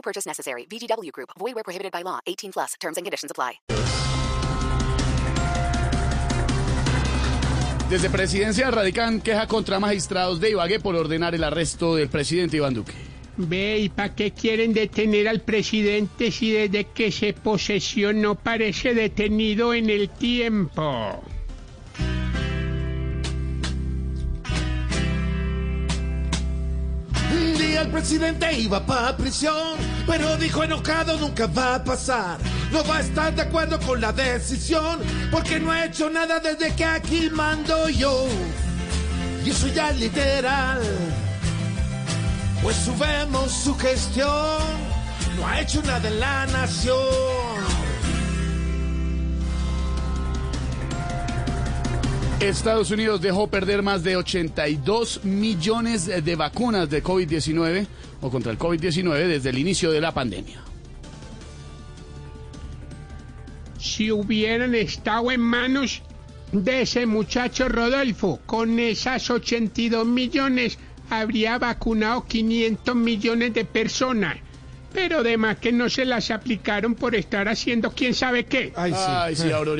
No purchase necessary. VGW Group. Void where prohibited by law. 18 plus. Terms and conditions apply. Desde presidencia radican queja contra magistrados de Ibagué por ordenar el arresto del presidente Iván Duque. Ve, ¿y para qué quieren detener al presidente si desde que se posesionó parece detenido en el tiempo? El presidente iba para prisión, pero dijo enojado nunca va a pasar. No va a estar de acuerdo con la decisión, porque no ha hecho nada desde que aquí mando yo. Y eso ya es literal, pues subemos su gestión, no ha hecho nada en la nación. Estados Unidos dejó perder más de 82 millones de vacunas de COVID-19 o contra el COVID-19 desde el inicio de la pandemia. Si hubieran estado en manos de ese muchacho Rodolfo, con esas 82 millones habría vacunado 500 millones de personas. Pero además que no se las aplicaron por estar haciendo quién sabe qué. Ay, sí. Ay, sí, Aurora.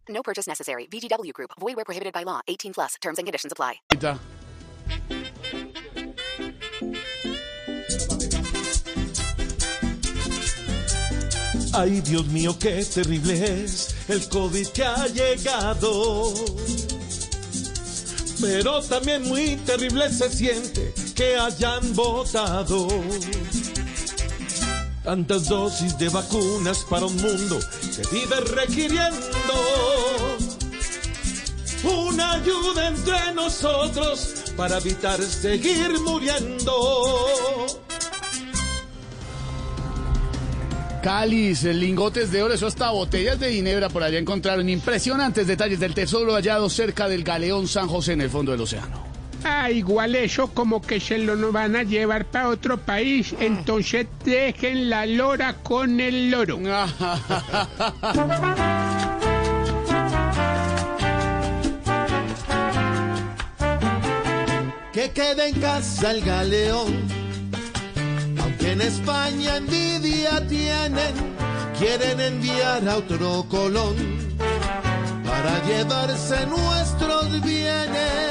No purchase necessary. VGW Group. Void where prohibited by law. 18 plus. Terms and conditions apply. Ay, Dios mío, qué terrible es el COVID que ha llegado. Pero también muy terrible se siente que hayan votado. Tantas dosis de vacunas para un mundo que vive requiriendo una ayuda entre nosotros para evitar seguir muriendo. Cáliz, lingotes de oro, eso hasta botellas de ginebra por allá encontraron. Impresionantes detalles del tesoro hallado cerca del galeón San José en el fondo del océano. Ah, igual eso como que se lo no van a llevar para otro país, entonces dejen la lora con el loro. Que quede en casa el galeón. Aunque en España envidia tienen, quieren enviar a otro colón para llevarse nuestros bienes.